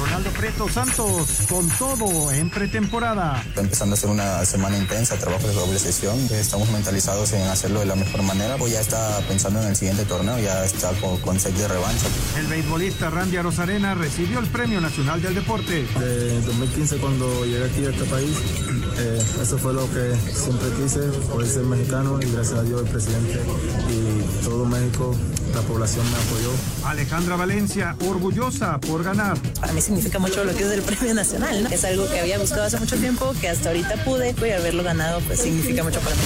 Ronaldo Preto Santos con todo en pretemporada. Está empezando a ser una semana intensa, trabajo de doble sesión. Estamos mentalizados en hacerlo de la mejor manera. Pues ya está pensando en el siguiente torneo, ya está con, con set de revancha. El beisbolista Randy Arozarena recibió el Premio Nacional del Deporte. De 2015 cuando llegué aquí a este país, eh, eso fue lo que siempre quise, poder ser mexicano y gracias a Dios el presidente y todo México, la población me apoyó. Alejandra Valencia, orgullosa por ganar. Para mí significa mucho lo que es el Premio Nacional, ¿no? Es algo que había buscado hace mucho tiempo, que hasta ahorita pude, y haberlo ganado pues significa mucho para mí.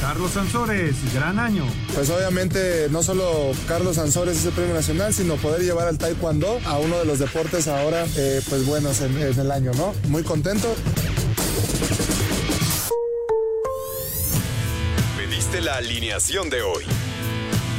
Carlos Sansores, gran año. Pues obviamente no solo Carlos Sansores es el premio nacional, sino poder llevar al taekwondo a uno de los deportes ahora, eh, pues buenos en, en el año, ¿no? Muy contento. Pediste la alineación de hoy.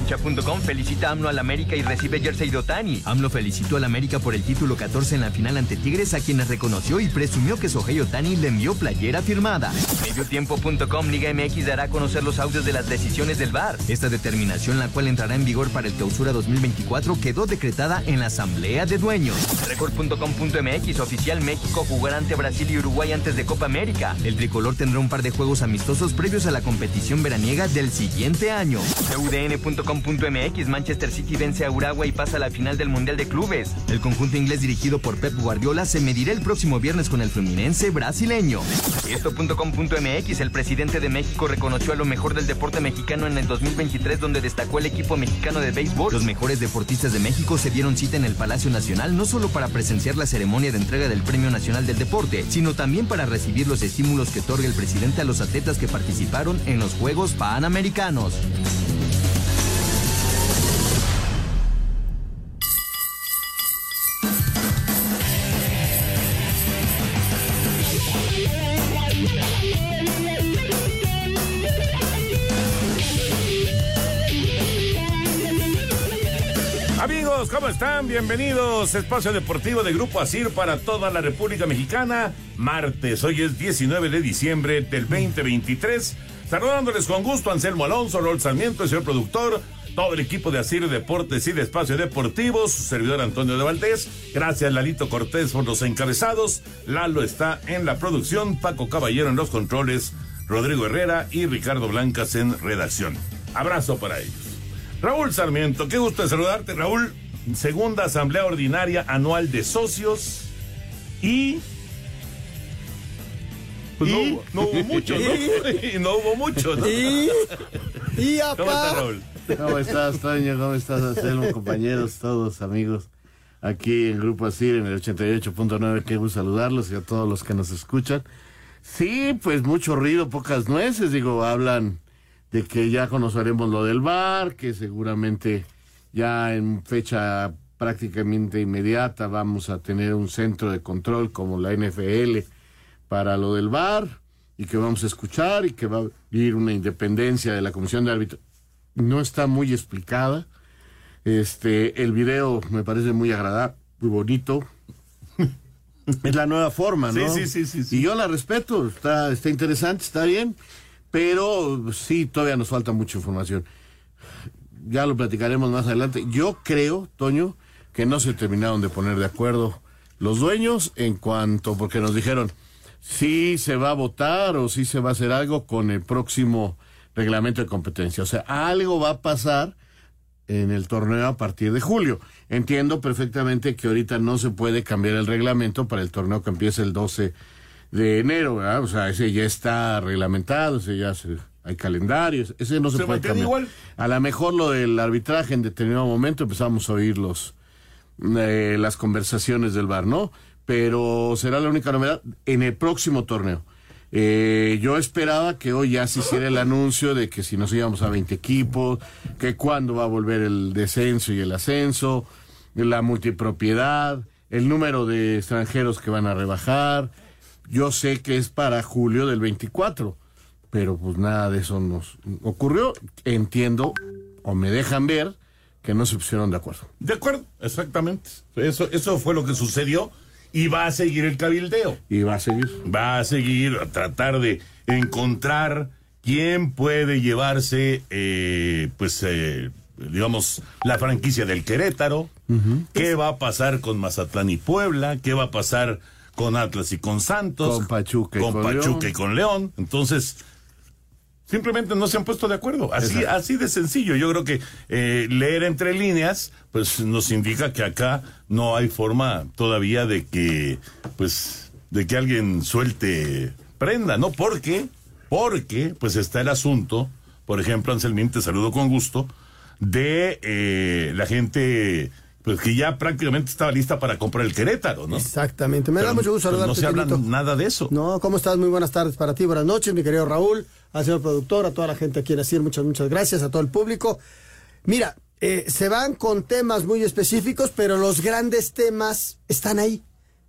Cancha.com felicita a AMLO al América y recibe jersey de Otani. AMLO felicitó al América por el título 14 en la final ante Tigres, a quienes reconoció y presumió que Sohei Otani le envió playera firmada. Mediotiempo.com Liga MX dará a conocer los audios de las decisiones del VAR. Esta determinación, la cual entrará en vigor para el clausura 2024, quedó decretada en la Asamblea de Dueños. Record.com.mx Oficial México jugará ante Brasil y Uruguay antes de Copa América. El tricolor tendrá un par de juegos amistosos previos a la competición veraniega del siguiente año. UDN.com.mx Manchester City vence a Uruguay y pasa a la final del Mundial de Clubes. El conjunto inglés dirigido por Pep Guardiola se medirá el próximo viernes con el Fluminense brasileño. Esto.com.mx El presidente de México reconoció a lo mejor del deporte mexicano en el 2023 donde destacó el equipo mexicano de béisbol. Los mejores deportistas de México se dieron cita en el Palacio Nacional no solo para presenciar la ceremonia de entrega del Premio Nacional del Deporte, sino también para recibir los estímulos que otorga el presidente a los atletas que participaron en los Juegos Panamericanos. Bienvenidos. Espacio Deportivo de Grupo Asir para toda la República Mexicana. Martes, hoy es 19 de diciembre del 2023. Saludándoles con gusto Anselmo Alonso, Rol Sarmiento, el señor productor, todo el equipo de Asir Deportes y de Espacio Deportivo, su servidor Antonio de Valdés. Gracias Lalito Cortés por los encabezados. Lalo está en la producción, Paco Caballero en los controles, Rodrigo Herrera y Ricardo Blancas en redacción. Abrazo para ellos. Raúl Sarmiento, qué gusto saludarte, Raúl. Segunda Asamblea Ordinaria Anual de Socios y. Pues no, hubo- no hubo mucho, ¿no? Y no hubo mucho, ¿no? Y- y acá- ¿Cómo estás, Raúl? ¿Cómo estás, Toño? ¿Cómo estás, Anselmo? Compañeros, todos, amigos. Aquí en Grupo Asir, en el 88.9, qué gusto saludarlos y a todos los que nos escuchan. Sí, pues mucho ruido, pocas nueces. Digo, hablan de que ya conoceremos lo del bar, que seguramente ya en fecha prácticamente inmediata vamos a tener un centro de control como la NFL para lo del bar y que vamos a escuchar y que va a ir una independencia de la Comisión de Árbitros. No está muy explicada. Este, el video me parece muy agradable, muy bonito. es la nueva forma, ¿no? Sí, sí, sí, sí, Y yo la respeto, está, está interesante, está bien, pero sí, todavía nos falta mucha información. Ya lo platicaremos más adelante. Yo creo, Toño, que no se terminaron de poner de acuerdo los dueños en cuanto, porque nos dijeron, si se va a votar o si se va a hacer algo con el próximo reglamento de competencia. O sea, algo va a pasar en el torneo a partir de julio. Entiendo perfectamente que ahorita no se puede cambiar el reglamento para el torneo que empieza el 12 de enero. O sea, ese ya está reglamentado, ese ya se, hay calendarios, ese no se, ¿Se puede cambiar. igual? A lo mejor lo del arbitraje en determinado momento empezamos a oír los, eh, las conversaciones del bar, ¿no? Pero será la única novedad en el próximo torneo. Eh, yo esperaba que hoy ya se hiciera el anuncio de que si nos íbamos a 20 equipos, que cuándo va a volver el descenso y el ascenso, la multipropiedad, el número de extranjeros que van a rebajar. Yo sé que es para julio del 24, pero pues nada de eso nos ocurrió. Entiendo o me dejan ver que no se pusieron de acuerdo. De acuerdo, exactamente. Eso, eso fue lo que sucedió y va a seguir el cabildeo. Y va a seguir. Va a seguir a tratar de encontrar quién puede llevarse, eh, pues, eh, digamos, la franquicia del Querétaro. ¿Qué va a pasar con Mazatlán y Puebla? ¿Qué va a pasar con Atlas y con Santos? Con Pachuca y con con Pachuca León. y con León. Entonces, simplemente no se han puesto de acuerdo. Así, Exacto. así de sencillo. Yo creo que eh, leer entre líneas, pues nos indica que acá no hay forma todavía de que, pues, de que alguien suelte prenda, ¿no? Porque, porque, pues está el asunto, por ejemplo, Anselmín, te saludo con gusto, de eh, la gente, pues que ya prácticamente estaba lista para comprar el Querétaro, ¿no? Exactamente. Me da mucho gusto pues, saludarte. No se habla nada de eso. No, ¿cómo estás? Muy buenas tardes para ti, buenas noches, mi querido Raúl, al señor productor, a toda la gente aquí en Asir, muchas, muchas gracias, a todo el público. Mira, eh, se van con temas muy específicos, pero los grandes temas están ahí.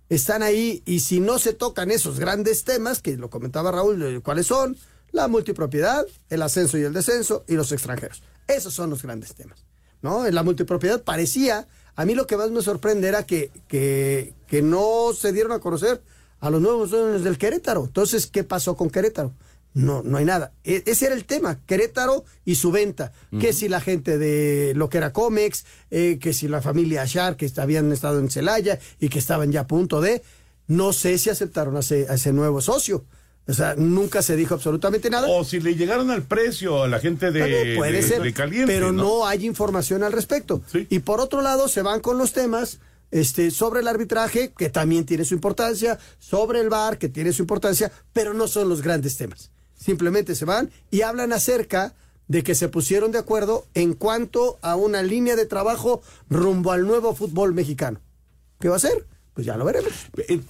Están ahí y si no se tocan esos grandes temas, que lo comentaba Raúl, eh, ¿cuáles son? La multipropiedad, el ascenso y el descenso y los extranjeros. Esos son los grandes temas. ¿no? En la multipropiedad parecía, a mí lo que más me sorprende era que, que, que no se dieron a conocer a los nuevos dueños del Querétaro. Entonces, ¿qué pasó con Querétaro? No, no hay nada. E- ese era el tema, Querétaro y su venta. Que si la gente de lo que era Comex, eh, que si la familia Ashar, que habían estado en Celaya y que estaban ya a punto de, no sé si aceptaron a ese, a ese nuevo socio. O sea, nunca se dijo absolutamente nada. O si le llegaron al precio a la gente de, También puede de- ser, de caliente. pero no hay información al respecto. Y por otro lado, se van con los temas este, sobre el arbitraje, que también tiene su importancia, sobre el VAR, que tiene su importancia, pero no son los grandes temas. Simplemente se van y hablan acerca de que se pusieron de acuerdo en cuanto a una línea de trabajo rumbo al nuevo fútbol mexicano. ¿Qué va a ser? Pues ya lo veremos. Eh,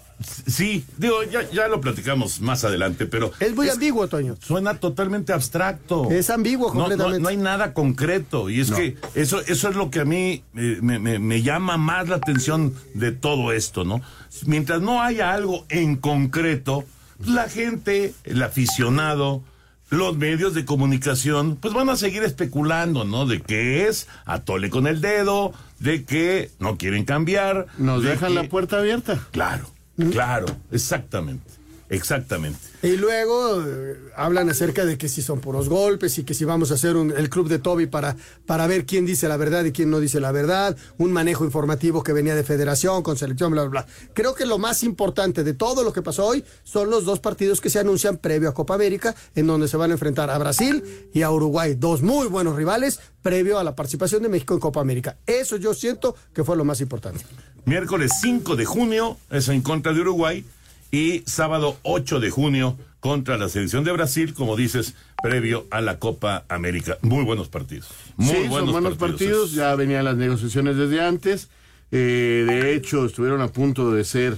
Sí, digo, ya, ya lo platicamos más adelante, pero... Es muy ambiguo, Toño. Suena totalmente abstracto. Es ambiguo No, no- completamente. No, hay nada concreto. Y es No. que eso, eso es lo que a mí eh, me, me- me llama más la atención de todo esto, ¿no? Mientras no haya algo en concreto, la gente, el aficionado, los medios de comunicación, pues van a seguir especulando, ¿no? De que es atole con el dedo, de que no quieren cambiar. Nos de dejan que- la puerta abierta. Claro, claro, exactamente, exactamente. Y luego eh, hablan acerca de que si son puros golpes y que si vamos a hacer un- el club de Toby para, para ver quién dice la verdad y quién no dice la verdad, un manejo informativo que venía de federación, con selección, bla, bla, bla. Creo que lo más importante de todo lo que pasó hoy son los dos partidos que se anuncian previo a Copa América, en donde se van a enfrentar a Brasil y a Uruguay, dos muy buenos rivales, previo a la participación de México en Copa América. Eso yo siento que fue lo más importante. Miércoles 5 de junio es en contra de Uruguay y sábado 8 de junio contra la selección de Brasil, como dices, previo a la Copa América. Muy buenos partidos. Muy sí, buenos, son buenos partidos. Ya venían las negociaciones desde antes. Eh, de hecho, estuvieron a punto de ser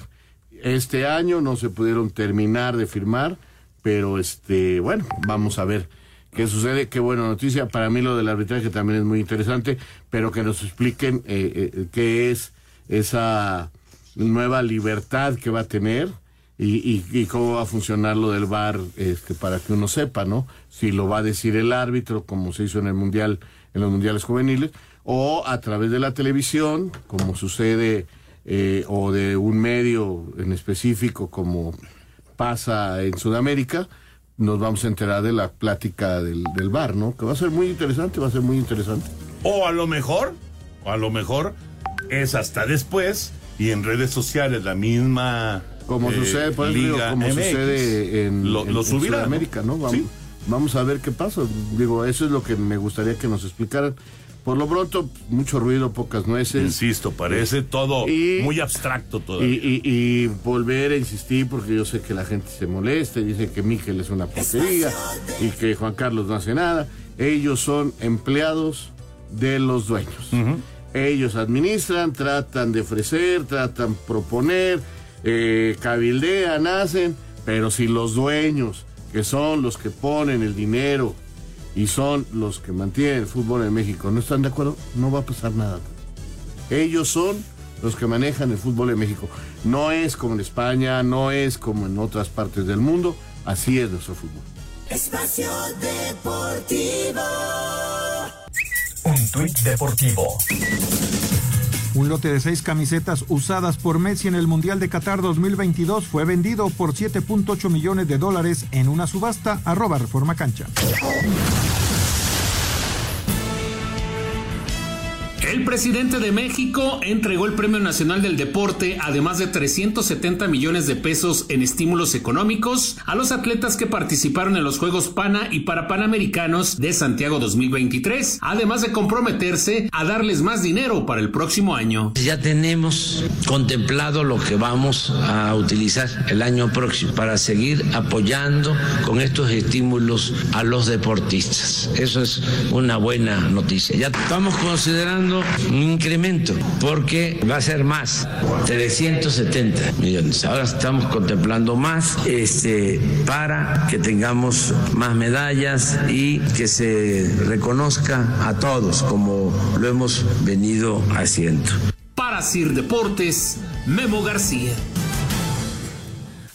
este año, no se pudieron terminar de firmar, pero este, bueno, vamos a ver qué sucede. Qué buena noticia. Para mí lo del arbitraje también es muy interesante, pero que nos expliquen eh, eh, qué es esa nueva libertad que va a tener. Y, y- y cómo va a funcionar lo del VAR este, para que uno sepa, ¿no? Si lo va a decir el árbitro, como se hizo en el Mundial, en los Mundiales Juveniles, o a través de la televisión, como sucede, eh, o de un medio en específico, como pasa en Sudamérica, nos vamos a enterar de la plática del, del VAR, ¿no? Que va a ser muy interesante, va a ser muy interesante. O a lo mejor, o a lo mejor es hasta después y en redes sociales la misma Como eh, sucede, por eso digo, Liga como MX sucede en, lo, en- lo en subirá, ¿no? Sudamérica, ¿no? Vamos, Sí. vamos a ver qué pasa. Digo, eso es lo que me gustaría que nos explicaran. Por lo pronto, mucho ruido, pocas nueces. Insisto, parece todo muy abstracto todavía. Y, y- y volver a insistir, porque yo sé que la gente se molesta y dice que Miquel es una porquería y que Juan Carlos no hace nada. Ellos son empleados de los dueños. Ellos administran, tratan de ofrecer, tratan de proponer, eh, cabildean, hacen, pero si los dueños, que son los que ponen el dinero y son los que mantienen el fútbol en México, no están de acuerdo, no va a pasar nada. Ellos son los que manejan el fútbol en México. No es como en España, no es como en otras partes del mundo, así es nuestro fútbol. Espacio Deportivo. Un tuit deportivo. Un lote de seis camisetas usadas por Messi en el Mundial de Qatar 2022 fue vendido por 7.8 millones de dólares en una subasta arroba Reforma Cancha. El presidente de México entregó el Premio Nacional del Deporte, además de 370 millones de pesos en estímulos económicos, a los atletas que participaron en los Juegos Pana y Parapanamericanos de Santiago 2023, además de comprometerse a darles más dinero para el próximo año. Ya tenemos contemplado lo que vamos a utilizar el año próximo para seguir apoyando con estos estímulos a los deportistas. Eso es una buena noticia. Ya estamos considerando un incremento porque va a ser más, 370 millones. Ahora estamos contemplando más este, para que tengamos más medallas y que se reconozca a todos como lo hemos venido haciendo. Para Sir Deportes, Memo García.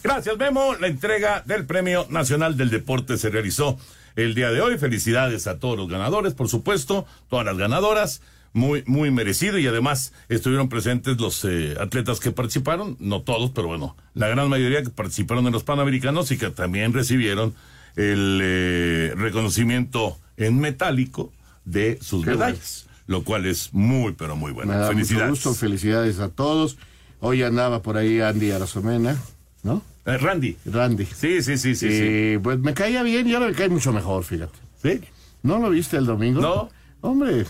Gracias, Memo. La entrega del Premio Nacional del Deporte se realizó el día de hoy. Felicidades a todos los ganadores, por supuesto, todas las ganadoras. Muy, muy merecido y además estuvieron presentes los eh, atletas que participaron, no todos, pero bueno, la gran mayoría que participaron en los Panamericanos y que también recibieron el eh, reconocimiento en metálico de sus Qué medallas, lo cual es muy, pero muy bueno. Me da mucho Felicidades. gusto, felicidades a todos. Hoy andaba por ahí Andy Arozomena, ¿no? Eh, Randy. Randy. Sí, sí, sí, sí. Y pues me caía bien y ahora me cae mucho mejor, fíjate. ¿Sí? ¿No lo viste el domingo? No. Hombre,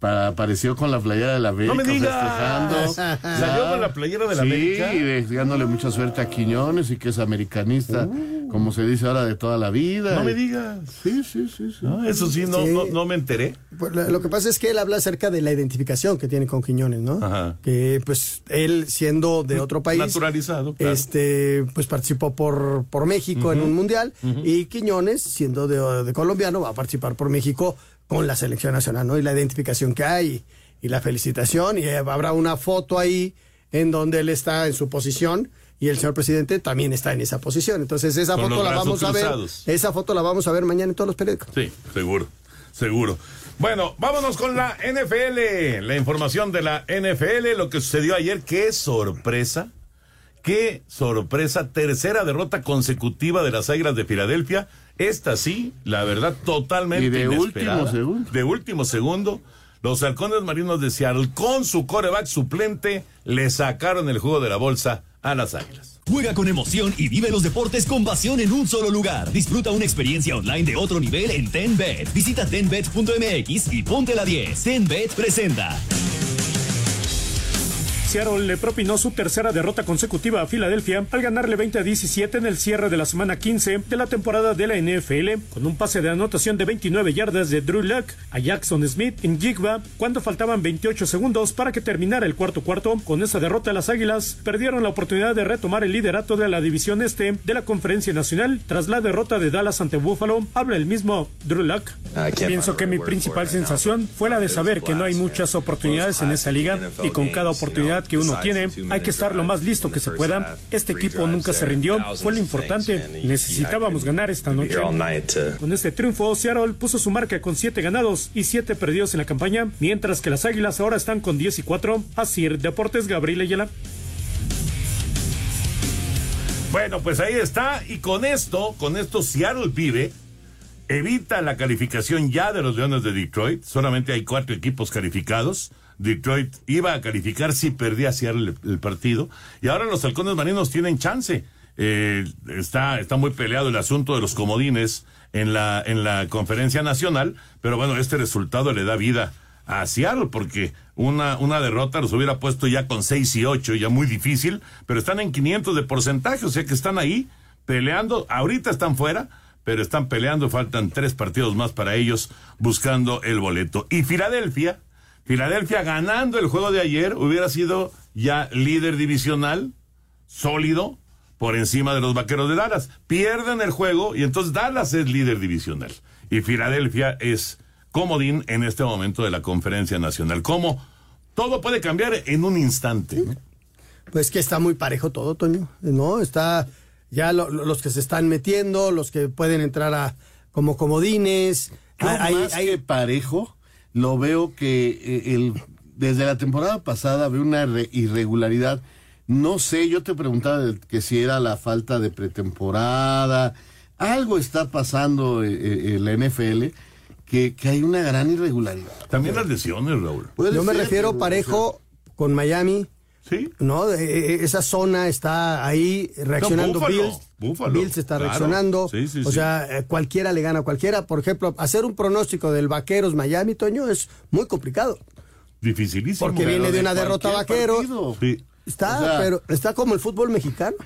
pa- apareció con la playera de la América. No me digas. festejando. Salió con la playera de la sí, América. y deseándole mucha suerte a Quiñones y que es americanista, como se dice ahora, de toda la vida. Uh. No me digas. Sí, sí, sí. sí. No, eso sí, no, Sí. no, no me enteré. Pues, lo lo que pasa es que él habla acerca de la identificación que tiene con Quiñones, ¿no? Ajá. Que pues él siendo de otro país, Naturalizado, claro. este, pues participó por, por México en un mundial y Quiñones siendo de, de colombiano va a participar por México con la selección nacional, ¿no? Y la identificación que hay y la felicitación y eh, habrá una foto ahí en donde él está en su posición y el señor presidente también está en esa posición. Entonces esa Con foto la vamos a ver, esa foto la vamos a ver mañana en todos los periódicos. Sí, seguro, seguro. Bueno, vámonos con la NFL. La información de la NFL, lo que sucedió ayer, qué sorpresa. Qué sorpresa, tercera derrota consecutiva de las Águilas de Filadelfia. Esta sí, la verdad, totalmente Y de inesperada. último segundo. De último segundo. Los halcones marinos de Seattle, con su coreback suplente, le sacaron el juego de la bolsa a las Águilas. Juega con emoción y vive los deportes con pasión en un solo lugar. Disfruta una experiencia online de otro nivel en TenBet. Visita tenbet.mx y ponte la 10. TenBet presenta. Seattle le propinó su tercera derrota consecutiva a Filadelfia al ganarle 20 a 17 en el cierre de la semana 15 de la temporada de la NFL, con un pase de anotación de 29 yardas de Drew Luck a Jackson Smith en Jigba cuando faltaban 28 segundos para que terminara el cuarto cuarto. Con esa derrota, las Águilas perdieron la oportunidad de retomar el liderato de la división este de la Conferencia Nacional tras la derrota de Dallas ante Buffalo. Habla el mismo Drew Luck. Pienso que mi principal sensación fue la de saber que no hay muchas oportunidades en esa liga y con cada oportunidad que uno tiene hay que estar lo más listo que se pueda. Este equipo nunca se rindió, fue lo importante. Necesitábamos ganar esta noche. Con este triunfo, Seattle puso su marca con 7 ganados y 7 perdidos en la campaña, mientras que las Águilas ahora están con 10 y 4. Así, Deportes Gabriel Ayala. Bueno, pues ahí está. Y con esto, con esto, Seattle vive. Evita la calificación ya de los Leones de Detroit. Solamente hay cuatro equipos calificados. Detroit iba a calificar si perdía Seattle el, partido. Y ahora los halcones marinos tienen chance. eh, está, está muy peleado el asunto de los comodines en la, en la conferencia nacional, pero bueno, este resultado le da vida a Seattle porque una, una derrota los hubiera puesto ya con 6 y 8, ya muy difícil, pero están en 500 de porcentaje, o sea que están ahí peleando, ahorita están fuera, pero están peleando, faltan tres partidos más para ellos buscando el boleto. Y Filadelfia, Filadelfia ganando el juego de ayer hubiera sido ya líder divisional, sólido, por encima de los Vaqueros de Dallas. Pierden el juego y entonces Dallas es líder divisional. Y Filadelfia es comodín en este momento de la conferencia nacional. ¿Cómo? Todo puede cambiar en un instante. Pues que está muy parejo todo, Toño. ¿No? Está ya los que se están metiendo, los que pueden entrar a como comodines. hay, más que parejo, lo veo que eh, el, desde la temporada pasada veo una irregularidad. No sé, yo te preguntaba que si era la falta de pretemporada. Algo está pasando eh, eh, en la NFL que, hay una gran irregularidad. También las lesiones, Raúl. Yo me refiero parejo con Miami. Sí. ¿No? esa zona está ahí reaccionando. Bills. Bills está reaccionando. o sea, eh, cualquiera le gana a cualquiera. Por ejemplo, hacer un pronóstico del Vaqueros Miami, Toño, es muy complicado. Dificilísimo. Porque viene de una derrota Vaqueros. Está, pero está como el fútbol mexicano.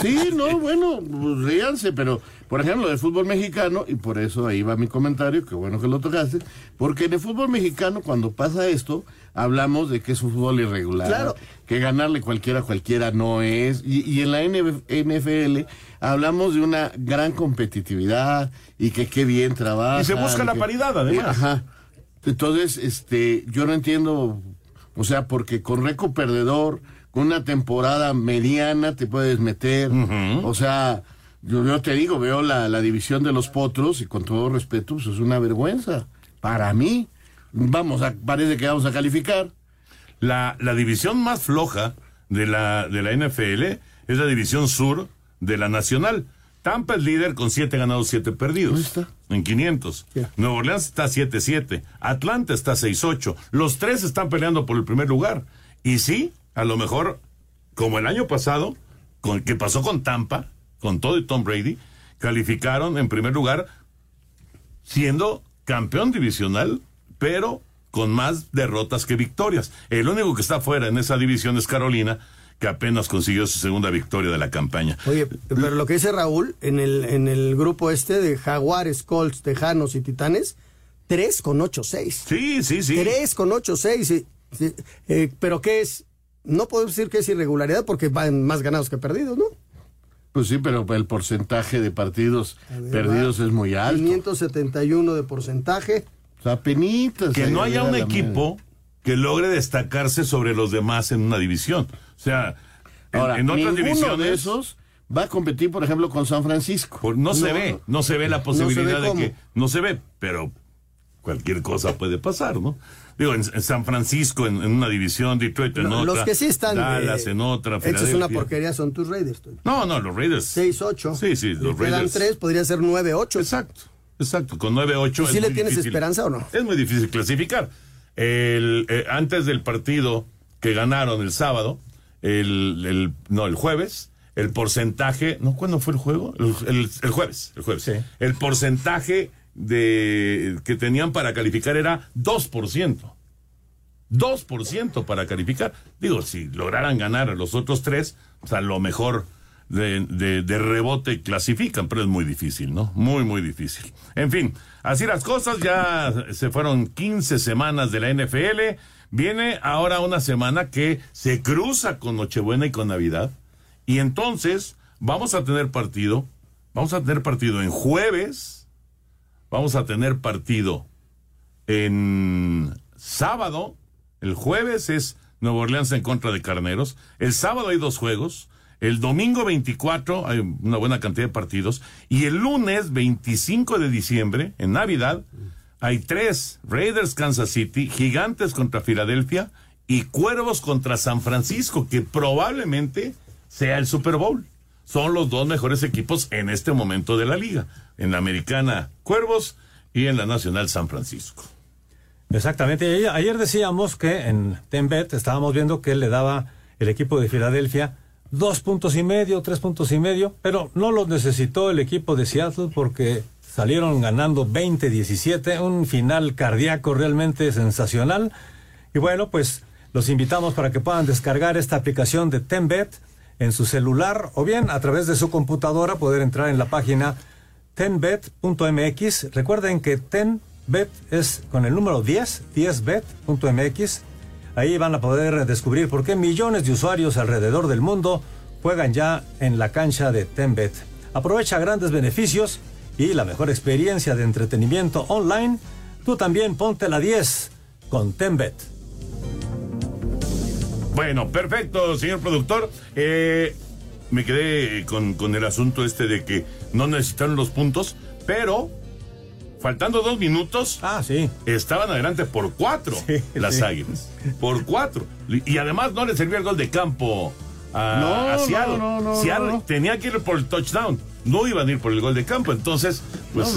Sí, no, bueno, pues, ríanse, pero por ejemplo, el fútbol mexicano, y por eso ahí va mi comentario, que bueno que lo tocaste, porque en el fútbol mexicano, cuando pasa esto, hablamos de que es un fútbol irregular, claro. que ganarle cualquiera a cualquiera no es, y, en la NFL hablamos de una gran competitividad y que qué bien trabaja. Y se busca la paridad, además. Ajá. Entonces, este, yo no entiendo, o sea, porque con récord perdedor, con una temporada mediana te puedes meter, o sea yo, te digo, veo la, división de los potros y con todo respeto, pues es una vergüenza. Para mí, vamos a, parece que vamos a calificar. La, la división más floja de la, de la NFL es la división sur de la nacional. Tampa es líder con siete ganados, siete perdidos. está? En 500. Nueva Orleans está 7-7. Atlanta está 6-8. Los tres están peleando por el primer lugar. Y sí, a lo mejor, como el año pasado, con, que pasó con Tampa, con todo y Tom Brady, calificaron en primer lugar siendo campeón divisional, pero con más derrotas que victorias. El único que está fuera en esa división es Carolina, que apenas consiguió su segunda victoria de la campaña. Oye, pero lo que dice Raúl, en el, en el grupo este de Jaguares, Colts, Tejanos y Titanes, 3 con 8-6. Sí, sí, sí. 3 con 8-6. Eh, pero ¿qué es? No podemos decir que es irregularidad porque van más ganados que perdidos, ¿no? Pues sí, pero el porcentaje de partidos perdidos es muy alto. 571 de porcentaje. O sea, penitas. Que no haya un equipo que logre destacarse sobre los demás en una división. O sea, en, otras divisiones. de esos va a competir, por ejemplo, con San Francisco. no, se ve, no se ve la posibilidad de que. No se ve, pero cualquier cosa puede pasar, ¿no? Digo, en, San Francisco, en, una división, Detroit en otra. Los que sí están. Dallas en otra. Es una porquería, son tus Raiders. No, no, los Raiders. 6-8. Sí, sí, los Raiders. Quedan 3, podría ser 9-8. Exacto, exacto. Con 9-8. ¿Sí le tienes esperanza o no? Es muy difícil clasificar. El, eh, antes del partido que ganaron el sábado, el, el, no, el jueves, el porcentaje. ¿No? ¿Cuándo fue el juego? El, el jueves. El jueves. Sí. El porcentaje de que tenían para calificar era 2%. 2% para calificar. Digo, si lograran ganar a los otros tres, o sea, lo mejor de, de, rebote clasifican, pero es muy difícil, ¿no? Muy, muy difícil. En fin, así las cosas, ya se fueron 15 semanas de la NFL. Viene ahora una semana que se cruza con Nochebuena y con Navidad. Y entonces vamos a tener partido, vamos a tener partido en jueves, Vamos a tener partido en sábado. El jueves es Nueva Orleans en contra de Carneros. El sábado hay dos juegos. El domingo 24 hay una buena cantidad de partidos. Y el lunes 25 de diciembre, en Navidad, hay tres. Raiders Kansas City, Gigantes contra Filadelfia y Cuervos contra San Francisco, que probablemente sea el Super Bowl son los dos mejores equipos en este momento de la liga. En la americana Cuervos y en la nacional San Francisco. Exactamente. Ayer decíamos que en Tembet estábamos viendo que le daba el equipo de Filadelfia dos puntos y medio, tres puntos y medio, pero no los necesitó el equipo de Seattle porque salieron ganando 20-17, un final cardíaco realmente sensacional. Y bueno, pues los invitamos para que puedan descargar esta aplicación de Tenbet en su celular o bien a través de su computadora poder entrar en la página tenbet.mx. Recuerden que Tenbet es con el número 10, 10bet.mx. Ahí van a poder descubrir por qué millones de usuarios alrededor del mundo juegan ya en la cancha de Tenbet. Aprovecha grandes beneficios y la mejor experiencia de entretenimiento online. Tú también ponte la 10 con Tenbet. Bueno, perfecto, señor productor. Eh, me quedé con, con el asunto este de que no necesitaron los puntos, pero faltando dos minutos, ah, sí. estaban adelante por cuatro las sí. águilas. Por cuatro. Y además no le servía el gol de campo a, No, a Seattle. no, no, no, Seattle tenía que ir por el touchdown. No iban a ir por el gol de campo. Entonces, pues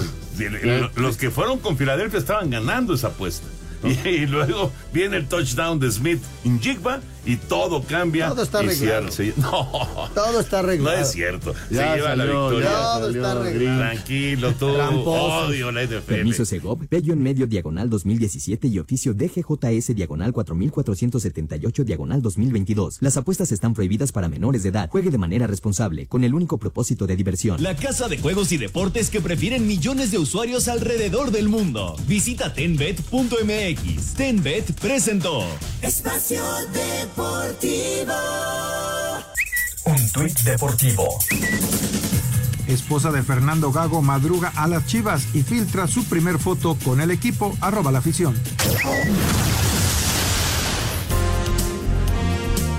los que fueron con Filadelfia estaban ganando esa apuesta. Y, y luego viene el touchdown de Smith en Jigba y todo cambia. Todo está arreglado. Se- no, Todo está no arreglado. es cierto. Ya se lleva la victoria. Todo salió está arreglado. Tranquilo, tú. Tramposos. Odio la NFL. Permiso Segov, Bello en medio diagonal 2017 y oficio DGJS diagonal 4478 diagonal 2022. Las apuestas están prohibidas para menores de edad. Juegue de manera responsable, con el único propósito de diversión. La casa de juegos y deportes que prefieren millones de usuarios alrededor del mundo. Visita tenbet.mx. Tenbet presentó. Espacio Deportivo. Un tuit deportivo. Esposa de Fernando Gago madruga a las Chivas y filtra su primer foto con el equipo arroba la afición.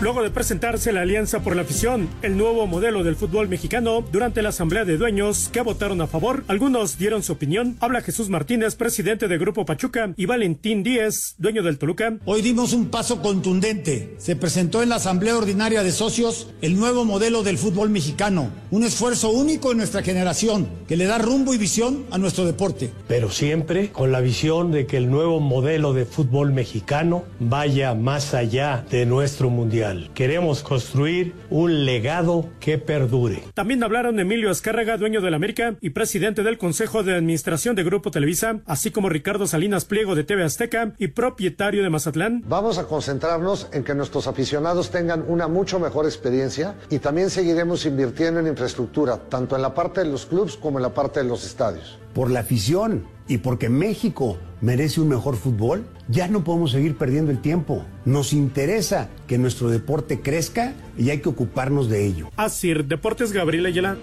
Luego de presentarse la Alianza por la Afición, el nuevo modelo del fútbol mexicano, durante la Asamblea de Dueños que votaron a favor, algunos dieron su opinión. Habla Jesús Martínez, presidente de Grupo Pachuca, y Valentín Díez, dueño del Toluca. Hoy dimos un paso contundente. Se presentó en la Asamblea Ordinaria de Socios el nuevo modelo del fútbol mexicano, un esfuerzo único en nuestra generación que le da rumbo y visión a nuestro deporte. pero siempre con la visión de que el nuevo modelo de fútbol mexicano vaya más allá de nuestro mundial. Queremos construir un legado que perdure. También hablaron Emilio Azcárraga, dueño del América y presidente del Consejo de Administración de Grupo Televisa, así como Ricardo Salinas Pliego de TV Azteca y propietario de Mazatlán. Vamos a concentrarnos en que nuestros aficionados tengan una mucho mejor experiencia y también seguiremos invirtiendo en infraestructura, tanto en la parte de los clubes como en la parte de los estadios. Por la afición y porque México merece un mejor fútbol, ya no podemos seguir perdiendo el tiempo. Nos interesa que nuestro deporte crezca y hay que ocuparnos de ello. Asir Deportes Gabriel Ayala.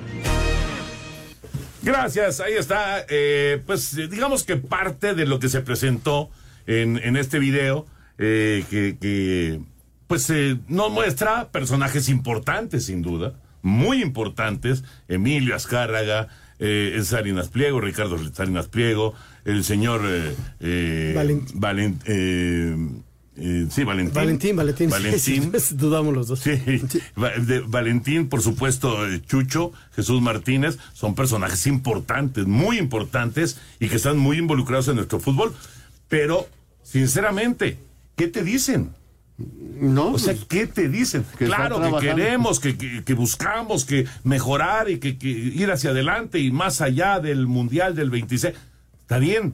Gracias, ahí está. eh, pues digamos que parte de lo que se presentó en, en este video, eh, que, que, pues eh, nos muestra personajes importantes, sin duda, muy importantes. Emilio Azcárraga, eh, Salinas Pliego, Ricardo Salinas Pliego, el señor eh, eh, Valent- Valen- eh, eh, sí, Valentín. Valentín, Valentín. Valentín. Sí, dudamos los dos. Sí, Va- de Valentín, por supuesto, eh, Chucho, Jesús Martínez, son personajes importantes, muy importantes y que están muy involucrados en nuestro fútbol. Pero, sinceramente, ¿qué te dicen? No, O sea, pues, ¿qué te dicen? que claro que queremos, que, que- que buscamos, que mejorar y que, que ir hacia adelante y más allá del Mundial del 26. Está bien,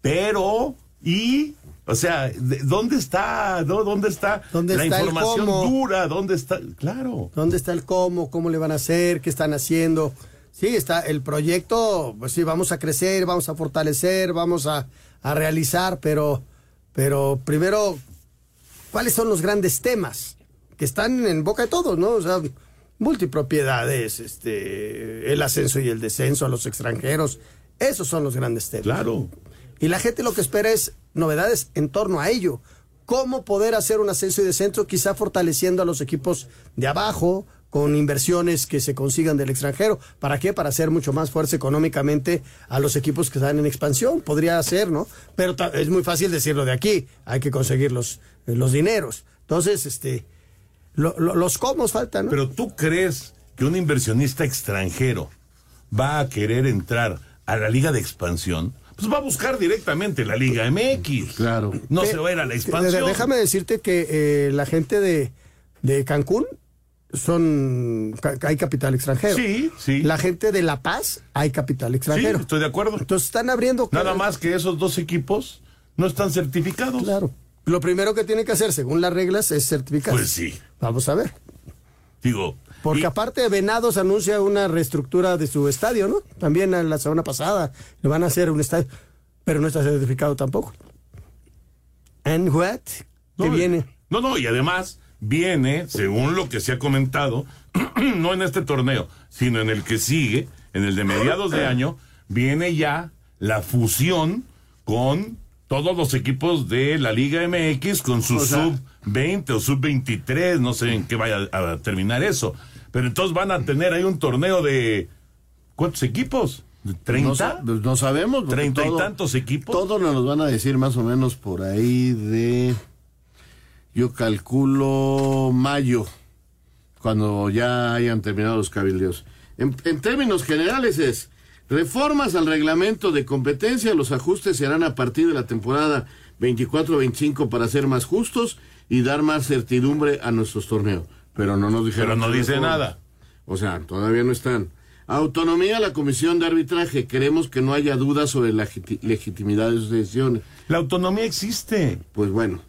pero, ¿y? O sea, ¿de- ¿dónde está? ¿Dó- ¿Dónde está ¿Dónde la está información dura? ¿Dónde está? Claro. ¿Dónde está el cómo? ¿Cómo le van a hacer? ¿Qué están haciendo? Sí, está el proyecto, pues sí, vamos a crecer, vamos a fortalecer, vamos a, a realizar, pero, pero primero, ¿cuáles son los grandes temas que están en boca de todos, no? O sea, multipropiedades, este, el ascenso y el descenso a los extranjeros, esos son los grandes temas. Claro. Y la gente lo que espera es novedades en torno a ello. Cómo poder hacer un ascenso y descenso, quizá fortaleciendo a los equipos de abajo, con inversiones que se consigan del extranjero. ¿Para qué? Para hacer mucho más fuerza económicamente a los equipos que están en expansión. Podría ser, ¿no? Pero es muy fácil decirlo de aquí. Hay que conseguir los, eh, los dineros. Entonces, este, lo- lo- los cómo faltan, ¿no? Pero tú crees que un inversionista extranjero va a querer entrar a la liga de expansión, pues va a buscar directamente la liga MX. Claro. No Eh, se va a ir a la expansión. Déjame decirte que eh, la gente de, de Cancún son hay capital extranjero. Sí, sí. La gente de La Paz hay capital extranjero. Sí, estoy de acuerdo. Entonces están abriendo Nada más que esos dos equipos no están certificados. Claro. Lo primero que tiene que hacer, según las reglas, es certificar. Pues sí. Vamos a ver. Digo, Porque aparte Venados anuncia una reestructura de su estadio, ¿no? También en la semana pasada le van a hacer un estadio, pero no está certificado tampoco. And what? No, que viene. No, no, y además viene, según lo que se ha comentado, no en este torneo, sino en el que sigue, en el de mediados de año, viene ya la fusión con todos los equipos de la Liga MX con su O sea- sub 20 o sub 23, no sé en qué vaya a terminar eso. Pero entonces van a tener ahí un torneo de ¿cuántos equipos? ¿De No, ¿30? sa- pues no sabemos. porque ¿Treinta y todo- tantos equipos? Todos nos los van a decir más o menos por ahí de. Yo calculo mayo, cuando ya hayan terminado los cabildeos. En, en términos generales es. Reformas al reglamento de competencia, los ajustes se harán a partir de la temporada 24-25 para ser más justos y dar más certidumbre a nuestros torneos. Pero no nos dijeron. Pero no dice reformas. nada. O sea, todavía no están. Autonomía a la comisión de arbitraje. Queremos que no haya dudas sobre la legiti- legitimidad de sus decisiones. La autonomía existe. Pues bueno,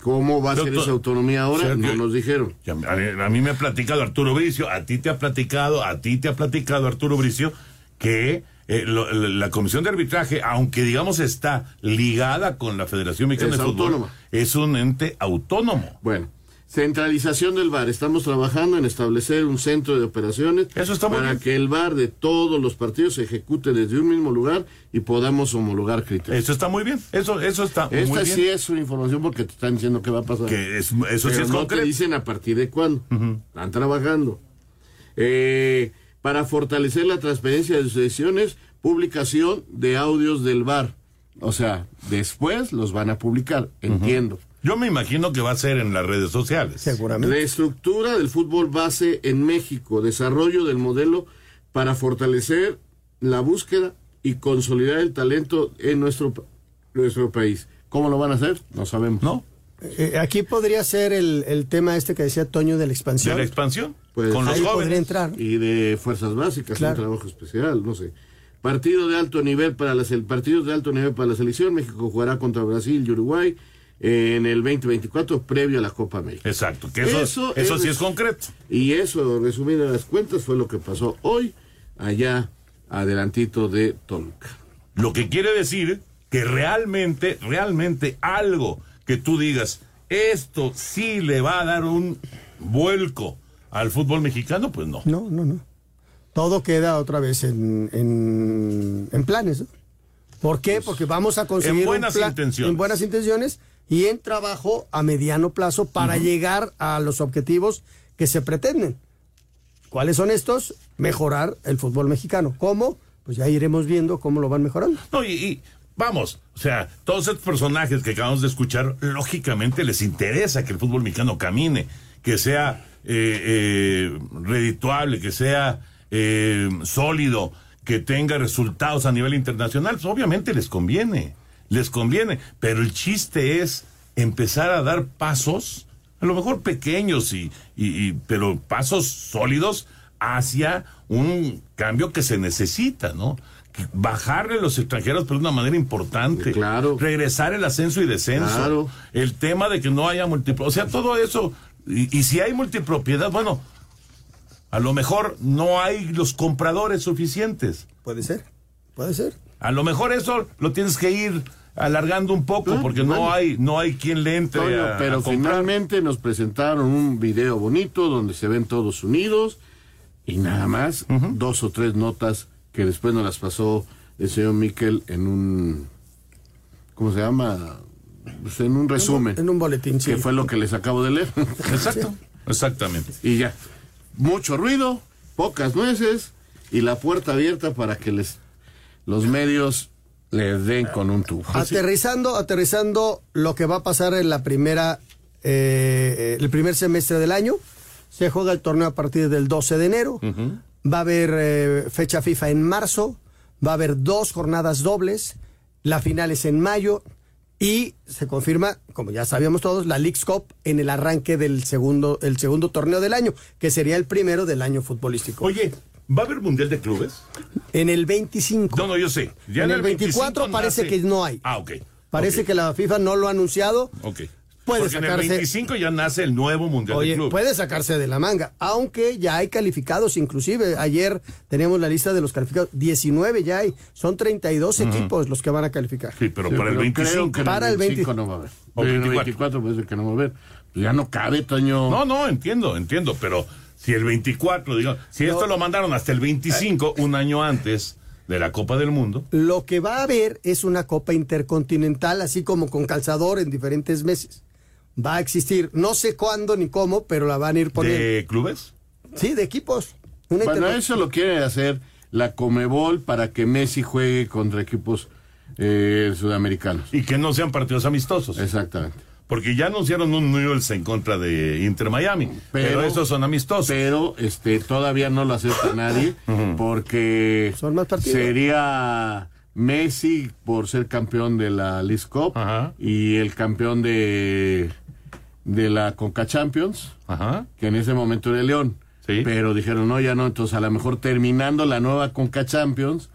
¿cómo va a ser esa autonomía ahora? Sergio, No nos dijeron. A mí, a mí me ha platicado Arturo Bricio, a ti te ha platicado, a ti te ha platicado Arturo Bricio, que eh, lo- la comisión de arbitraje, aunque digamos está ligada con la Federación Mexicana Es de Fútbol, autónoma. es un ente autónomo. Bueno, centralización del VAR. Estamos trabajando en establecer un centro de operaciones Eso está muy para bien. que el VAR de todos los partidos se ejecute desde un mismo lugar y podamos homologar criterios. Eso está muy bien, eso, eso está muy Esta bien. sí es una información porque te están diciendo qué va a pasar. Que es- eso sí es no concreto. te dicen a partir de cuándo. Están trabajando. Eh, para fortalecer la transparencia de sus decisiones, publicación de audios del VAR. O sea, después los van a publicar, entiendo. Yo me imagino que va a ser en las redes sociales. Reestructura del fútbol base en México, desarrollo del modelo para fortalecer la búsqueda y consolidar el talento en nuestro, nuestro país. ¿Cómo lo van a hacer? No sabemos. No. Eh, aquí podría ser el, el tema este que decía Toño de la expansión. De la expansión. Pues, con los jóvenes. entrar. y de fuerzas básicas, Claro. un trabajo especial, no sé. Partido de alto nivel para la sel- partidos de alto nivel para la selección. México jugará contra Brasil y Uruguay en el 2024 previo a la Copa América. Exacto, que eso, eso, sí es concreto. Y eso, resumidas las cuentas, fue lo que pasó hoy allá adelantito de Toluca. Lo que quiere decir que realmente, realmente algo que tú digas, esto sí le va a dar un vuelco al fútbol mexicano, pues no. No, no, no. Todo queda otra vez en, en, en planes. ¿no? ¿Por qué? Porque vamos a conseguir en un buenas plan- intenciones. en buenas intenciones y en trabajo a mediano plazo para llegar a los objetivos que se pretenden. ¿Cuáles son estos? Mejorar el fútbol mexicano. ¿Cómo? Pues ya iremos viendo cómo lo van mejorando. No, y, y vamos, o sea, todos estos personajes que acabamos de escuchar, lógicamente les interesa que el fútbol mexicano camine, que sea eh, eh, redituable, que sea eh, sólido, que tenga resultados a nivel internacional, pues obviamente les conviene, les conviene, pero el chiste es empezar a dar pasos, a lo mejor pequeños y, y- y- pero pasos sólidos hacia un cambio que se necesita, ¿no? Bajarle a los extranjeros, pero de una manera importante. Claro. Regresar el ascenso y descenso. Claro. El tema de que no haya multipropiedad. O sea, todo eso. Y, y si hay multipropiedad, bueno, a lo mejor no hay los compradores suficientes. Puede ser, puede ser. A lo mejor eso lo tienes que ir alargando un poco, porque bueno. no hay, no hay quien le entre. Toño, a- a pero finalmente nos presentaron un video bonito donde se ven todos unidos y nada más dos o tres notas que después nos las pasó el señor Miquel en un ¿cómo se llama? Pues en un resumen. En un boletín, sí. Que fue lo que les acabo de leer. Exacto, exactamente. Y ya. Mucho ruido, pocas nueces y la puerta abierta para que les los medios les den con un tubo. Aterrizando, aterrizando lo que va a pasar en la primera, eh, el primer semestre del año. Se juega el torneo a partir del 12 de enero. Va a haber eh, fecha FIFA en marzo. Va a haber dos jornadas dobles. La final es en mayo. Y se confirma, como ya sabíamos todos, la League's Cup en el arranque del segundo, el segundo torneo del año, que sería el primero del año futbolístico. Oye, ¿va a haber Mundial de Clubes? En el 25. No, no, yo sé. Ya en en el 24 25 parece nace- que no hay. Ah, ok. Parece que la FIFA no lo ha anunciado. Ok. Puede Porque en el sacarse- 25 ya nace el nuevo Mundial de Clubes. puede sacarse de la manga, aunque ya hay calificados, inclusive ayer tenemos la lista de los calificados, 19 ya hay, son 32 Ujú. equipos los que van a calificar. Sí, pero Sí, para el pero 25. creo que Para el el 20 25 no va a haber. O el 24. 24 puede ser que no va a haber. Ya no cabe, Toño. No, no, entiendo, entiendo, pero si el 24, digo, si esto lo mandaron hasta el 25, un año antes de la Copa del Mundo, Lo que va a haber es una Copa Intercontinental, así como con calzador en diferentes meses. Va a existir, no sé cuándo ni cómo, pero la van a ir poniendo. ¿de clubes? Sí, de equipos. Una Bueno, eso lo quiere hacer la Comebol para que Messi juegue contra equipos eh, sudamericanos. Y que no sean partidos amistosos. Exactamente. Porque ya anunciaron un Newell's en contra de Inter Miami. Pero, estos son amistosos. Pero este todavía no lo acepta nadie porque Son más sería Messi por ser campeón de la League Cup y el campeón de de la Conca Champions, que en ese momento era León. Pero dijeron, no, ya no, entonces a lo mejor terminando la nueva Conca Champions,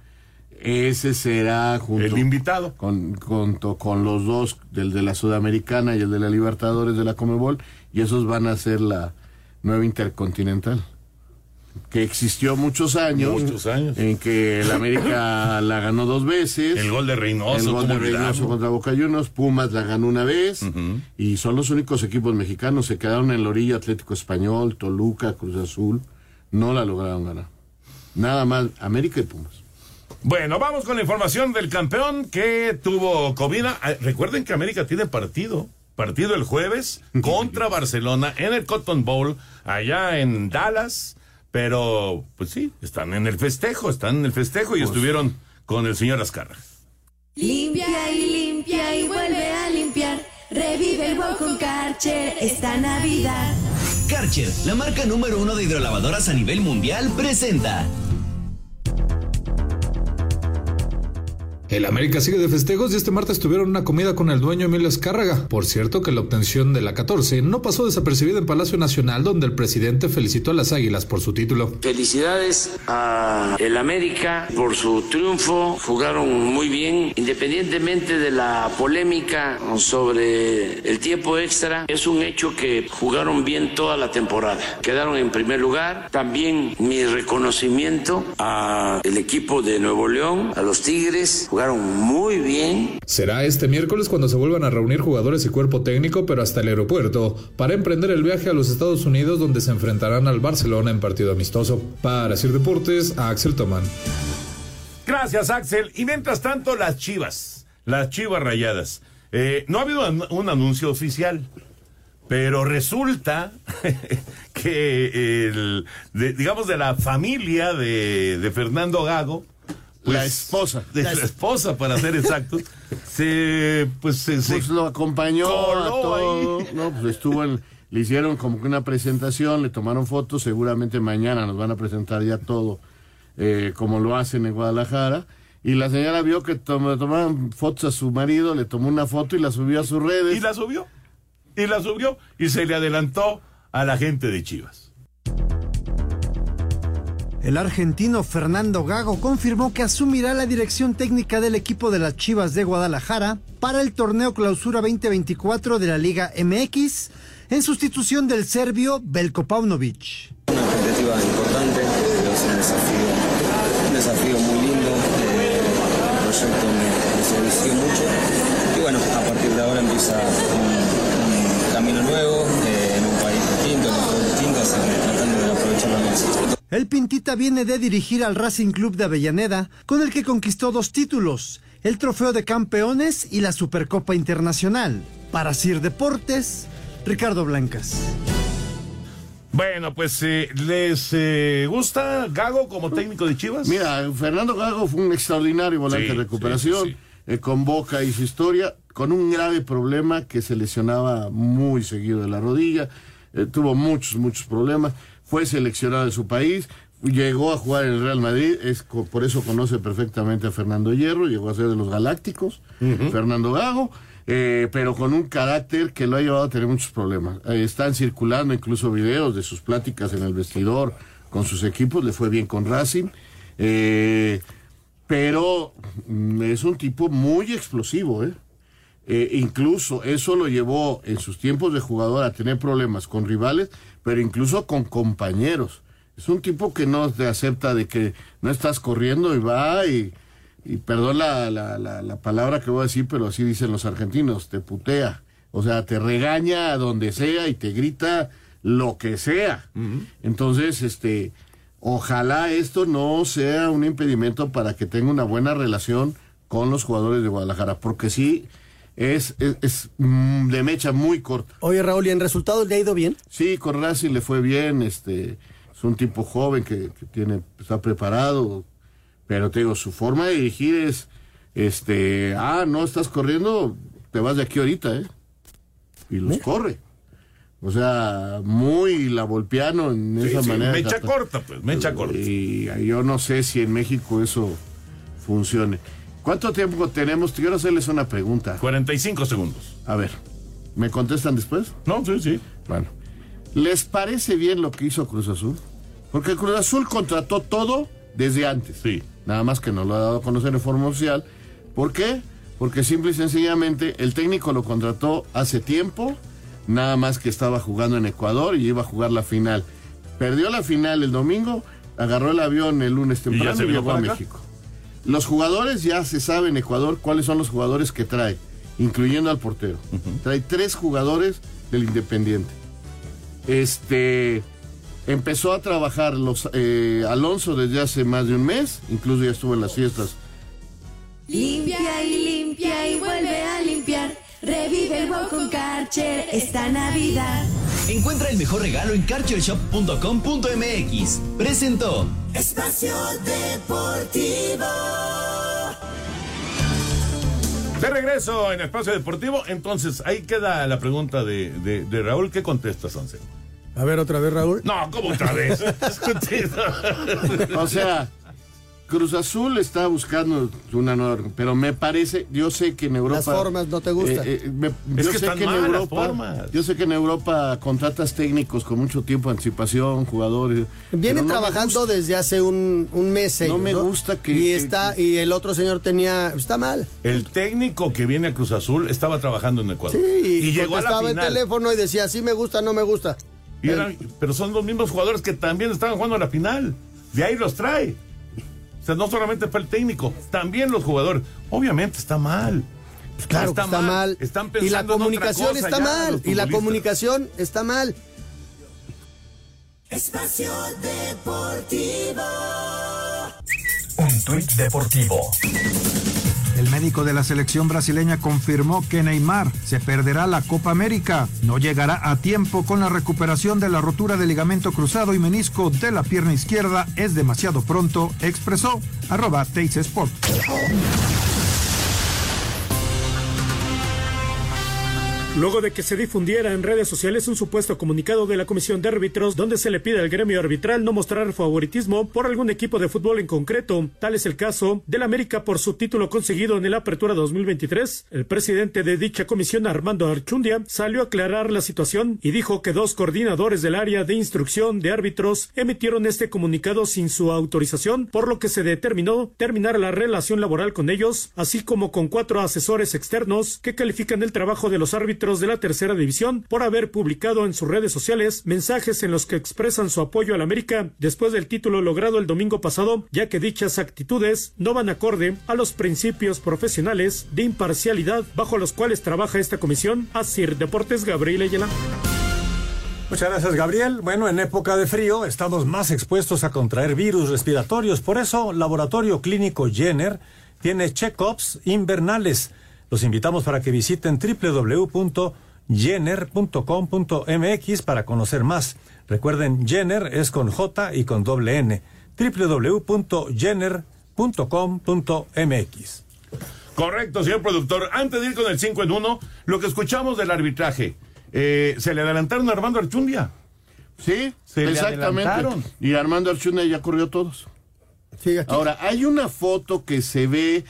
ese será junto El invitado. con, junto con los dos, el de la Sudamericana y el de la Libertadores de la Comebol, y esos van a ser la nueva Intercontinental, que existió muchos años, Muchos años. en que el América la ganó dos veces, El gol de Reynoso, el gol ¿cómo de Reynoso contra Boca Juniors, Pumas la ganó una vez, y son los únicos equipos mexicanos, se quedaron en la orilla Atlético Español, Toluca, Cruz Azul, no la lograron ganar. Nada más, América y Pumas. Bueno, vamos con la información del campeón que tuvo COVID. Ah, Recuerden que América tiene partido. Partido el jueves contra Barcelona en el Cotton Bowl, allá en Dallas. Pero, pues sí, están en el festejo, están en el festejo y Pues estuvieron con el señor Azcarra. Limpia y limpia y vuelve a limpiar. Revive el wow con Karcher esta Navidad. Karcher, la marca número uno de hidrolavadoras a nivel mundial, presenta. El América sigue de festejos y este martes tuvieron una comida con el dueño Emilio Escárraga. Por cierto que la obtención de la 14 no pasó desapercibida en Palacio Nacional donde el presidente felicitó a las Águilas por su título. Felicidades a el América por su triunfo. Jugaron muy bien, independientemente de la polémica sobre el tiempo extra. Es un hecho que jugaron bien toda la temporada. Quedaron en primer lugar. También mi reconocimiento a el equipo de Nuevo León, a los Tigres. Muy bien. Será este miércoles cuando se vuelvan a reunir jugadores y cuerpo técnico, pero hasta el aeropuerto, para emprender el viaje a los Estados Unidos donde se enfrentarán al Barcelona en partido amistoso. Para Sir Deportes, a Axel Tomán. Gracias, Axel. Y mientras tanto, las chivas, las chivas rayadas. Eh, no ha habido un anuncio oficial, pero resulta que, el, de- digamos, de la familia de, de Fernando Gago, pues, La esposa. de la esposa, para ser exactos, se, pues, se, se Pues lo acompañó a todo. ahí. No, pues estuvo en, le hicieron como que una presentación, le tomaron fotos, seguramente mañana nos van a presentar ya todo eh, como lo hacen en Guadalajara. Y la señora vio que tom- tomaban fotos a su marido, le tomó una foto y la subió a sus redes. Y la subió. Y la subió y se le adelantó a la gente de Chivas. El argentino Fernando Gago confirmó que asumirá la dirección técnica del equipo de las Chivas de Guadalajara para el torneo Clausura 2024 de la Liga MX en sustitución del serbio Belko Paunovic. Una expectativa importante, que es un desafío, un desafío muy lindo, eh, el proyecto me, sedució mucho y bueno, a partir de ahora empieza un, un camino nuevo, eh, en un país distinto, en un juego distinto, así que tratando de aprovechar la mesa. El Pintita viene de dirigir al Racing Club de Avellaneda, con el que conquistó dos títulos, el Trofeo de Campeones y la Supercopa Internacional. Para Sir Deportes, Ricardo Blancas. Bueno, pues, eh, ¿les eh, gusta Gago como técnico de Chivas? Mira, Fernando Gago fue un extraordinario volante Sí, de recuperación. sí, eh, con Boca y su historia, con un grave problema que se lesionaba muy seguido de la rodilla. eh, tuvo muchos, muchos problemas. Fue seleccionado de su país. Llegó a jugar en el Real Madrid, es por eso conoce perfectamente a Fernando Hierro, llegó a ser de los Galácticos, Fernando Gago. eh, pero con un carácter que lo ha llevado a tener muchos problemas. Eh, están circulando incluso videos de sus pláticas en el vestidor con sus equipos, le fue bien con Racing, eh, pero mm, es un tipo muy explosivo, incluso eso lo llevó en sus tiempos de jugador a tener problemas con rivales, pero incluso con compañeros. Es un tipo que no te acepta de que no estás corriendo y va y, y perdón la, la, la, la palabra que voy a decir, pero así dicen los argentinos, te putea. O sea, te regaña a donde sea y te grita lo que sea. Entonces, este, ojalá esto no sea un impedimento para que tenga una buena relación con los jugadores de Guadalajara, porque sí es, es, es, mm, de mecha muy corta. Oye, Raúl, ¿y en resultados le ha ido bien? Sí, con Racing le fue bien, este, es un tipo joven que, que tiene, está preparado, pero te digo, su forma de dirigir es, este, ah, no estás corriendo, te vas de aquí ahorita, ¿eh? Y los corre. O sea, muy la volpiano en Sí, esa sí, manera. mecha corta, pues, mecha corta. Y yo no sé si en México eso funcione. ¿Cuánto tiempo tenemos? Quiero hacerles una pregunta. 45 segundos. A ver, ¿me contestan después? No, sí, sí. Bueno, ¿les parece bien lo que hizo Cruz Azul? Porque Cruz Azul contrató todo desde antes. Sí. Nada más que no lo ha dado a conocer en forma oficial. ¿Por qué? Porque simple y sencillamente el técnico lo contrató hace tiempo, nada más que estaba jugando en Ecuador y iba a jugar la final. Perdió la final el domingo, agarró el avión el lunes temprano y, llegó a acá. México. Los jugadores ya se sabe en Ecuador cuáles son los jugadores que trae, incluyendo al portero. Trae tres jugadores del Independiente. Este empezó a trabajar los eh, Alonso desde hace más de un mes, incluso ya estuvo en las fiestas. Limpia y limpia y vuelve a limpiar. Revive el wow con Karcher esta Navidad. Encuentra el mejor regalo en carchershop.com.mx. Presentó. Espacio Deportivo. De regreso en Espacio Deportivo, entonces ahí queda la pregunta de, de, de Raúl. ¿Qué contestas, Anselmo? A ver, otra vez, Raúl. No, ¿cómo otra vez? O sea, Cruz Azul está buscando una nueva, pero me parece, yo sé que en Europa Las formas no te gustan. Eh, eh, me- Es yo que sé están que en mal las Europa, formas. yo sé que en Europa contratas técnicos con mucho tiempo de anticipación, jugadores. Vienen no trabajando desde hace un, un mes. ellos, me gusta que- Y está y el otro señor tenía está mal. El técnico que viene a Cruz Azul estaba trabajando en Ecuador. Sí, y llegó a la contestaba el final. teléfono y decía, sí me gusta, no me gusta. Y eran- pero son los mismos jugadores que también estaban jugando a la final. De ahí los trae. O sea, no solamente fue el técnico, también los jugadores. Obviamente está mal. Claro que está mal. Están y pensando la en otra comunicación cosa está mal. Y la comunicación está mal. Espacio Deportivo. Un tuit deportivo. El médico de la selección brasileña confirmó que Neymar se perderá la Copa América. No llegará a tiempo con la recuperación de la rotura del ligamento cruzado y menisco de la pierna izquierda. Es demasiado pronto, expresó arroba Teis Sport. Luego de que se difundiera en redes sociales un supuesto comunicado de la Comisión de Árbitros donde se le pide al gremio arbitral no mostrar favoritismo por algún equipo de fútbol en concreto, tal es el caso del América por su título conseguido en el Apertura 2023, el presidente de dicha comisión, Armando Archundia, salió a aclarar la situación y dijo que dos coordinadores del área de instrucción de árbitros emitieron este comunicado sin su autorización, por lo que se determinó terminar la relación laboral con ellos, así como con cuatro asesores externos que califican el trabajo de los árbitros de la tercera división por haber publicado en sus redes sociales mensajes en los que expresan su apoyo al América después del título logrado el domingo pasado, ya que dichas actitudes no van acorde a los principios profesionales de imparcialidad bajo los cuales trabaja esta comisión. Asir Deportes Gabriel Ayala. Muchas gracias, Gabriel. Bueno, en época de frío estamos más expuestos a contraer virus respiratorios. Por eso, Laboratorio Clínico Jenner tiene check-ups invernales. Los invitamos para que visiten www.jenner.com.mx para conocer más. Recuerden, Jenner es con J y con doble N. www.jenner.com.mx. Correcto, señor productor. Antes de ir con el 5 en 1, lo que escuchamos del arbitraje. eh, ¿Se le adelantaron a Armando Archundia? Sí, Se le exactamente. adelantaron. Y Armando Archuna ya corrió todos. Ahora, hay una foto que se ve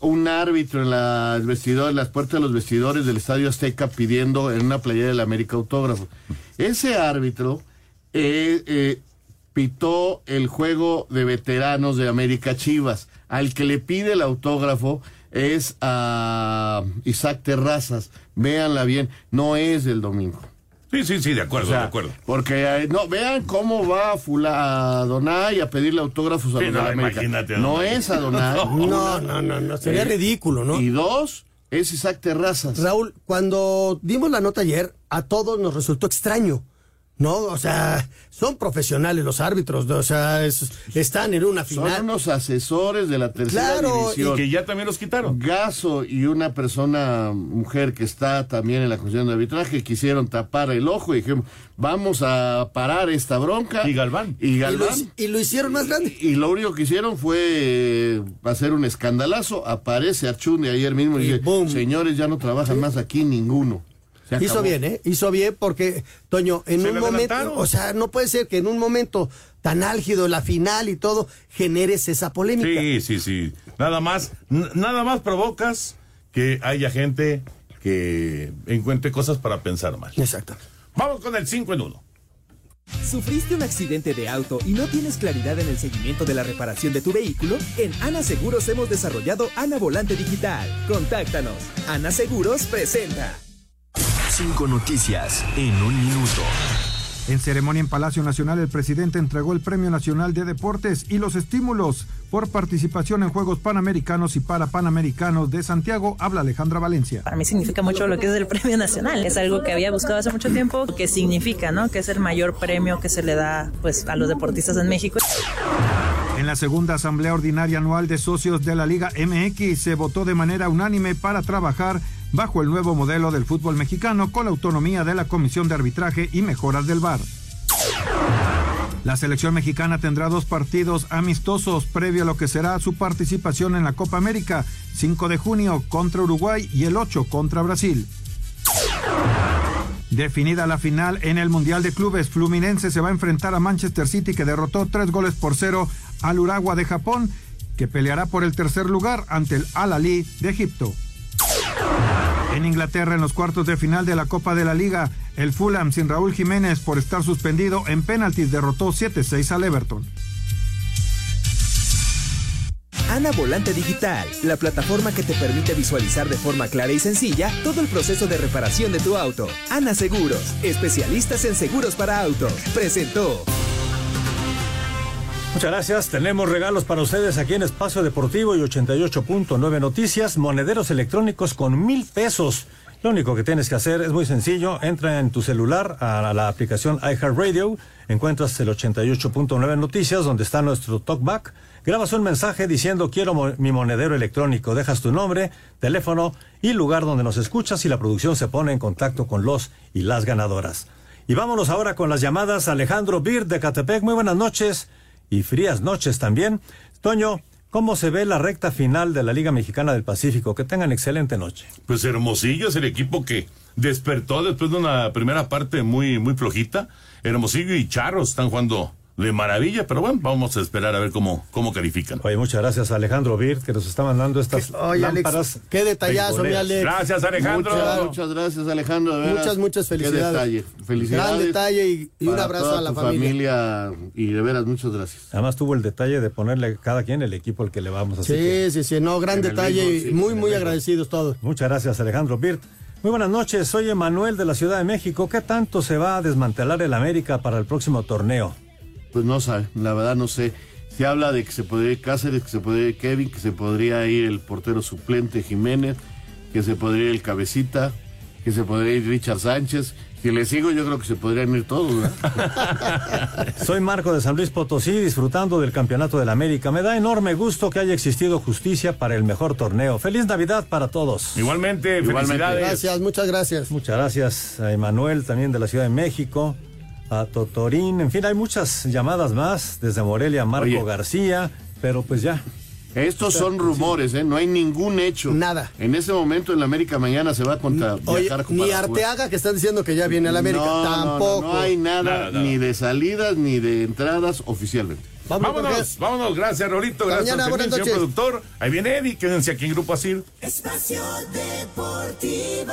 un árbitro en las vestidores, las puertas de los vestidores del Estadio Azteca pidiendo en una playera del América autógrafo. Ese árbitro eh, eh, pitó el juego de veteranos de América Chivas. Al que le pide el autógrafo es a Isaac Terrazas. Véanla bien, no es del domingo. Sí, sí, sí, de acuerdo, O sea, de acuerdo. Porque eh, no, vean cómo va Fula, a Donay a pedirle autógrafos a Sí, los no, de América. imagínate a No es a Donay. No, no, no, no, sería Eh, ridículo, ¿no? Y dos, es Isaac Terrazas. Raúl, cuando dimos la nota ayer, a todos nos resultó extraño. ¿No? O sea, son profesionales los árbitros, ¿no? o sea, es- están en una Son final. unos asesores de la tercera Claro, división. Y que ya también los quitaron. Gaso y una persona, mujer que está también en la comisión de arbitraje, quisieron tapar el ojo y dijeron, vamos a parar esta bronca. Y Galván. Y Y lo, Galván. y lo hicieron más grande. Y lo único que hicieron fue eh, hacer un escandalazo. Aparece Archunde ayer mismo y, Y dice, boom. señores, ya no trabajan más aquí ninguno. Hizo bien, ¿eh? Hizo bien porque, Toño, en Se un momento, o sea, no puede ser que en un momento tan álgido, la final y todo, generes esa polémica. Sí, sí, sí. Nada más, nada más provocas que haya gente que encuentre cosas para pensar mal. Exacto. Vamos con el 5 en 1. ¿Sufriste un accidente de auto y no tienes claridad en el seguimiento de la reparación de tu vehículo? En Ana Seguros hemos desarrollado Ana Volante Digital. Contáctanos. Ana Seguros presenta. Cinco noticias en un minuto. En ceremonia en Palacio Nacional, el presidente entregó el Premio Nacional de Deportes y los estímulos por participación en Juegos Panamericanos y Parapanamericanos de Santiago. Habla Alejandra Valencia. Para mí significa mucho lo que es el premio nacional. Es algo que había buscado hace mucho tiempo, que significa, ¿no? Que es el mayor premio que se le da, pues, a los deportistas en México. En la segunda Asamblea Ordinaria Anual de Socios de la Liga MX se votó de manera unánime para trabajar bajo el nuevo modelo del fútbol mexicano con la autonomía de la Comisión de Arbitraje y mejoras del VAR. La selección mexicana tendrá dos partidos amistosos previo a lo que será su participación en la Copa América, 5 de junio contra Uruguay y el 8 contra Brasil. Definida la final en el Mundial de Clubes, Fluminense se va a enfrentar a Manchester City que derrotó tres goles por cero al Uragua de Japón, que peleará por el tercer lugar ante el Al-Ali de Egipto. En Inglaterra, en los cuartos de final de la Copa de la Liga, el Fulham sin Raúl Jiménez por estar suspendido en penaltis derrotó 7-6 al Everton. Ana Volante Digital, la plataforma que te permite visualizar de forma clara y sencilla todo el proceso de reparación de tu auto. Ana Seguros, especialistas en seguros para autos. Presentó. Muchas gracias. Tenemos regalos para ustedes aquí en Espacio Deportivo y 88.9 Noticias. Monederos electrónicos con mil pesos. Lo único que tienes que hacer es muy sencillo. Entra en tu celular a la aplicación iHeartRadio. Encuentras el 88.9 Noticias donde está nuestro talkback. Grabas un mensaje diciendo quiero mi monedero electrónico. Dejas tu nombre, teléfono y lugar donde nos escuchas y la producción se pone en contacto con los y las ganadoras. Y vámonos ahora con las llamadas. Alejandro Bir de Catepec. Muy buenas noches y frías noches también. Toño, ¿cómo se ve la recta final de la Liga Mexicana del Pacífico? Que tengan excelente noche. Pues Hermosillo es el equipo que despertó después de una primera parte muy, muy flojita. Hermosillo y Charros están jugando de maravilla, pero bueno, vamos a esperar a ver cómo, cómo califican. Oye, muchas gracias a Alejandro Bir que nos está mandando estas Oye, Alex, lámparas. qué detallazo, mi. Alex. Gracias, Alejandro. Muchas, muchas gracias, Alejandro. de veras. Muchas, muchas Qué felicidades. detalle. Felicidades. Gran detalle y, y un abrazo toda a la tu familia. Y de veras, muchas gracias. Además tuvo el detalle de ponerle cada quien el equipo al que le vamos a Sí, sí, sí, no, gran En detalle y sí, muy, muy agradecidos todos. Muchas gracias, Alejandro Birt. Muy buenas noches, soy Emanuel de la Ciudad de México. ¿Qué tanto se va a desmantelar el América para el próximo torneo? Pues no sabe, la verdad no sé. Se habla de que se podría ir Cáceres, que se podría ir Kevin, que se podría ir el portero suplente Jiménez, que se podría ir el Cabecita, que se podría ir Richard Sánchez. Si le sigo, yo creo que se podrían ir todos. Soy Marco de San Luis Potosí, disfrutando del campeonato del América. Me da enorme gusto que haya existido justicia para el mejor torneo. Feliz Navidad para todos. Igualmente, felicidades. Gracias, muchas gracias. Muchas gracias a Emanuel también de la Ciudad de México, a Totorín, en fin, hay muchas llamadas más desde Morelia, Marco Oye. García, pero pues ya. Estos son rumores, ¿eh? No hay ningún hecho. Nada. En ese momento en la América mañana se va a contra Oye, ni. Arteaga que están diciendo que ya viene al América, No, no, no, tampoco. No, hay nada, Nada, nada. ni de salidas ni de entradas oficialmente. Vámonos, vámonos, gracias, Rolito. Gracias, mañana, al buenas señor productor. Ahí viene Eddie, quédense aquí en Grupo Asir. Espacio Deportivo.